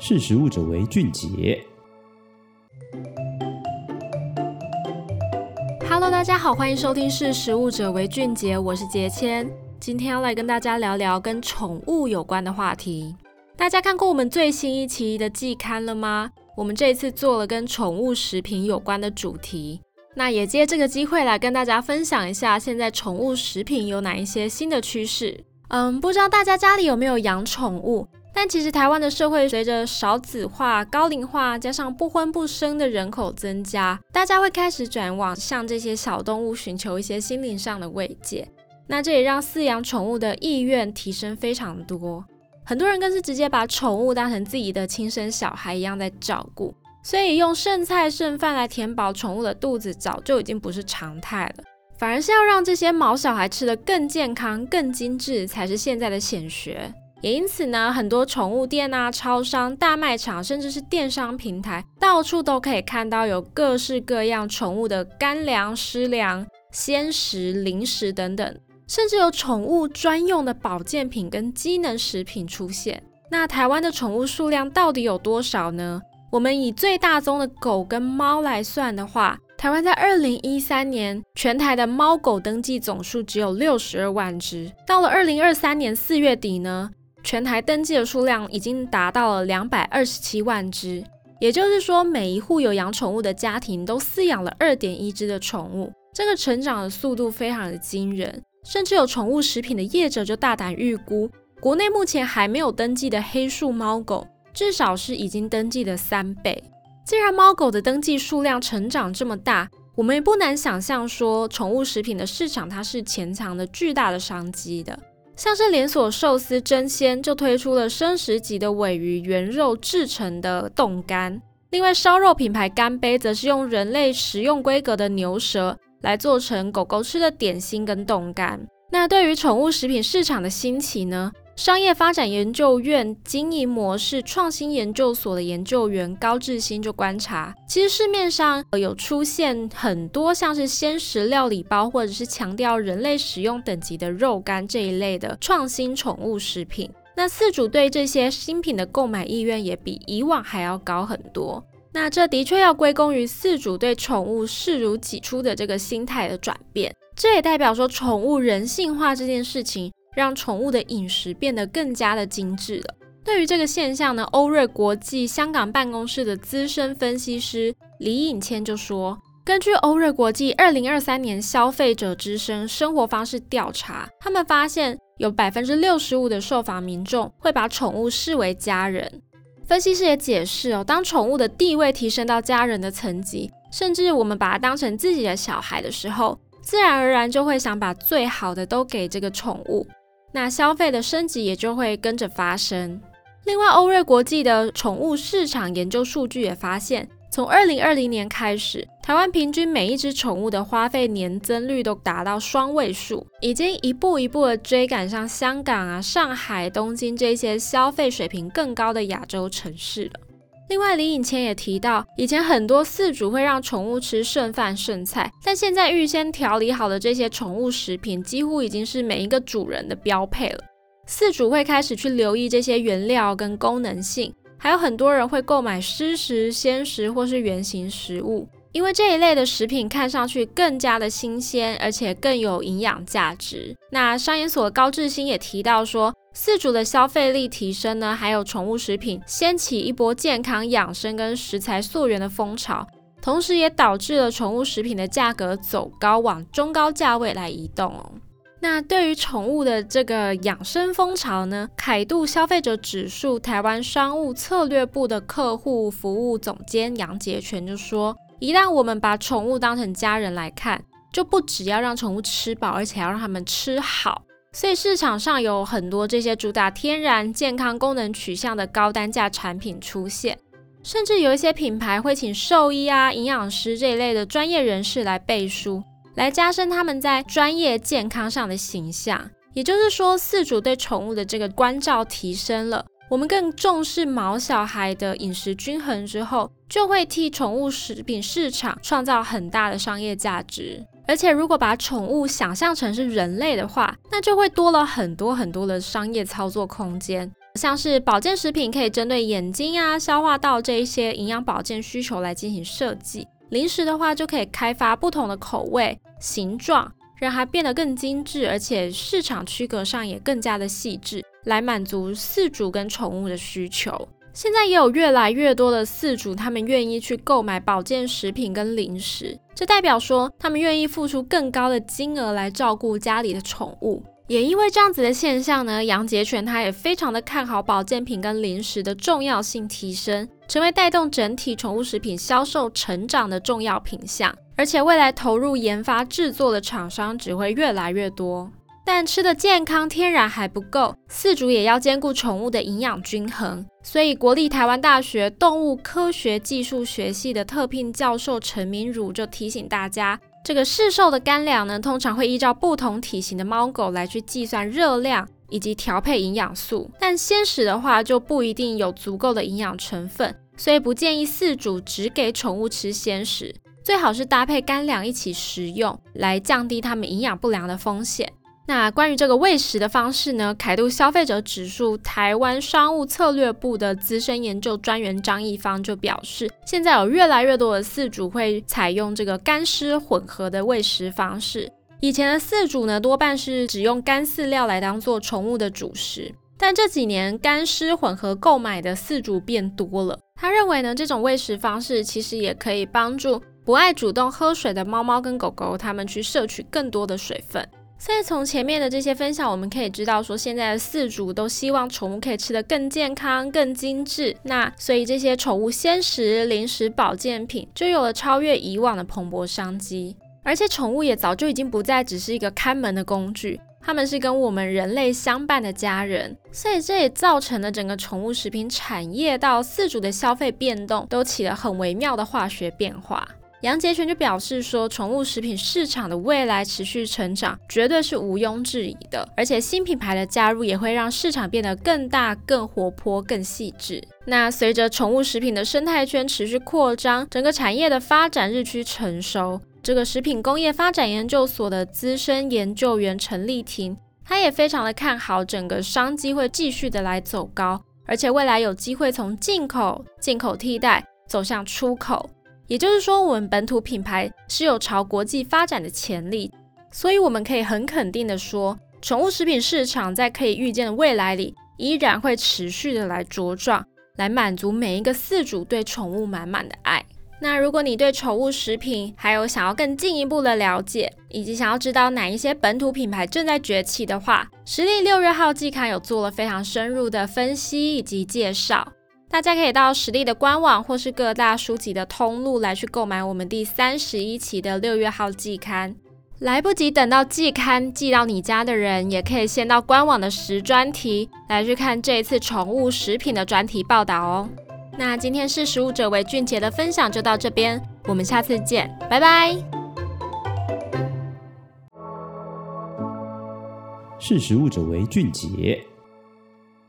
识食物者为俊杰。Hello，大家好，欢迎收听《识食物者为俊杰》，我是杰谦，今天要来跟大家聊聊跟宠物有关的话题。大家看过我们最新一期的季刊了吗？我们这一次做了跟宠物食品有关的主题，那也借这个机会来跟大家分享一下，现在宠物食品有哪一些新的趋势。嗯，不知道大家家里有没有养宠物？但其实台湾的社会随着少子化、高龄化，加上不婚不生的人口增加，大家会开始转往向这些小动物寻求一些心灵上的慰藉。那这也让饲养宠物的意愿提升非常多，很多人更是直接把宠物当成自己的亲生小孩一样在照顾。所以用剩菜剩饭来填饱宠物的肚子，早就已经不是常态了，反而是要让这些毛小孩吃得更健康、更精致，才是现在的显学。也因此呢，很多宠物店啊、超商、大卖场，甚至是电商平台，到处都可以看到有各式各样宠物的干粮、湿粮、鲜食、零食等等，甚至有宠物专用的保健品跟机能食品出现。那台湾的宠物数量到底有多少呢？我们以最大宗的狗跟猫来算的话，台湾在二零一三年全台的猫狗登记总数只有六十二万只，到了二零二三年四月底呢，全台登记的数量已经达到了两百二十七万只，也就是说，每一户有养宠物的家庭都饲养了二点一只的宠物，这个成长的速度非常的惊人。甚至有宠物食品的业者就大胆预估，国内目前还没有登记的黑数猫狗，至少是已经登记的三倍。既然猫狗的登记数量成长这么大，我们也不难想象说，宠物食品的市场它是潜藏的巨大的商机的。像是连锁寿司真鲜就推出了生食级的鮪鱼原肉制成的冻干，另外烧肉品牌干杯则是用人类食用规格的牛舌来做成狗狗吃的点心跟冻干。那对于宠物食品市场的兴起呢？商业发展研究院经营模式创新研究所的研究员高志新就观察，其实市面上有出现很多像是鲜食料理包，或者是强调人类食用等级的肉干这一类的创新宠物食品。那饲主对这些新品的购买意愿也比以往还要高很多。那这的确要归功于饲主对宠物视如己出的这个心态的转变。这也代表说，宠物人性化这件事情。让宠物的饮食变得更加的精致了。对于这个现象呢，欧瑞国际香港办公室的资深分析师李颖谦就说，根据欧瑞国际二零二三年消费者之声生活方式调查，他们发现有百分之六十五的受访民众会把宠物视为家人。分析师也解释哦，当宠物的地位提升到家人的层级，甚至我们把它当成自己的小孩的时候，自然而然就会想把最好的都给这个宠物。那消费的升级也就会跟着发生。另外，欧瑞国际的宠物市场研究数据也发现，从二零二零年开始，台湾平均每一只宠物的花费年增率都达到双位数，已经一步一步的追赶上香港啊、上海、东京这些消费水平更高的亚洲城市了。另外，李颖谦也提到，以前很多饲主会让宠物吃剩饭剩菜，但现在预先调理好的这些宠物食品，几乎已经是每一个主人的标配了。饲主会开始去留意这些原料跟功能性，还有很多人会购买湿食、鲜食或是原形食物，因为这一类的食品看上去更加的新鲜，而且更有营养价值。那商研所的高志新也提到说，四主的消费力提升呢，还有宠物食品掀起一波健康养生跟食材溯源的风潮，同时也导致了宠物食品的价格走高，往中高价位来移动哦。那对于宠物的这个养生风潮呢，凯度消费者指数台湾商务策略部的客户服务总监杨杰全就说，一旦我们把宠物当成家人来看，就不只要让宠物吃饱，而且要让他们吃好。所以市场上有很多这些主打天然、健康、功能取向的高单价产品出现，甚至有一些品牌会请兽医啊、营养师这一类的专业人士来背书，来加深他们在专业健康上的形象。也就是说，饲主对宠物的这个关照提升了，我们更重视毛小孩的饮食均衡之后，就会替宠物食品市场创造很大的商业价值。而且，如果把宠物想象成是人类的话，那就会多了很多很多的商业操作空间。像是保健食品可以针对眼睛啊、消化道这一些营养保健需求来进行设计。零食的话，就可以开发不同的口味、形状，让它变得更精致，而且市场区隔上也更加的细致，来满足饲主跟宠物的需求。现在也有越来越多的饲主，他们愿意去购买保健食品跟零食，这代表说他们愿意付出更高的金额来照顾家里的宠物。也因为这样子的现象呢，杨洁全他也非常的看好保健品跟零食的重要性提升，成为带动整体宠物食品销售成长的重要品项。而且未来投入研发制作的厂商只会越来越多。但吃的健康天然还不够，饲主也要兼顾宠物的营养均衡。所以国立台湾大学动物科学技术学系的特聘教授陈明儒就提醒大家，这个市售的干粮呢，通常会依照不同体型的猫狗来去计算热量以及调配营养素，但鲜食的话就不一定有足够的营养成分，所以不建议饲主只给宠物吃鲜食，最好是搭配干粮一起食用，来降低它们营养不良的风险。那关于这个喂食的方式呢，凯度消费者指数台湾商务策略部的资深研究专员张义芳就表示，现在有越来越多的饲主会采用这个干湿混合的喂食方式。以前的饲主呢，多半是只用干饲料来当做宠物的主食，但这几年干湿混合购买的饲主变多了。他认为呢，这种喂食方式其实也可以帮助不爱主动喝水的猫猫跟狗狗，它们去摄取更多的水分。所以从前面的这些分享，我们可以知道说，现在的饲主都希望宠物可以吃得更健康、更精致。那所以这些宠物鲜食、零食、保健品就有了超越以往的蓬勃商机。而且宠物也早就已经不再只是一个看门的工具，它们是跟我们人类相伴的家人。所以这也造成了整个宠物食品产业到饲主的消费变动，都起了很微妙的化学变化。杨洁全就表示说，宠物食品市场的未来持续成长，绝对是毋庸置疑的。而且新品牌的加入，也会让市场变得更大、更活泼、更细致。那随着宠物食品的生态圈持续扩张，整个产业的发展日趋成熟，这个食品工业发展研究所的资深研究员陈丽婷，她也非常的看好整个商机会继续的来走高，而且未来有机会从进口、进口替代走向出口。也就是说，我们本土品牌是有朝国际发展的潜力，所以我们可以很肯定的说，宠物食品市场在可以预见的未来里，依然会持续的来茁壮，来满足每一个饲主对宠物满满的爱。那如果你对宠物食品还有想要更进一步的了解，以及想要知道哪一些本土品牌正在崛起的话，实力六月号季刊有做了非常深入的分析以及介绍。大家可以到食力的官网或是各大书籍的通路来去购买我们第三十一期的六月号季刊。来不及等到季刊寄到你家的人，也可以先到官网的食专题来去看这一次宠物食品的专题报道哦。那今天识食物者为俊杰的分享就到这边，我们下次见，拜拜。识食物者为俊杰。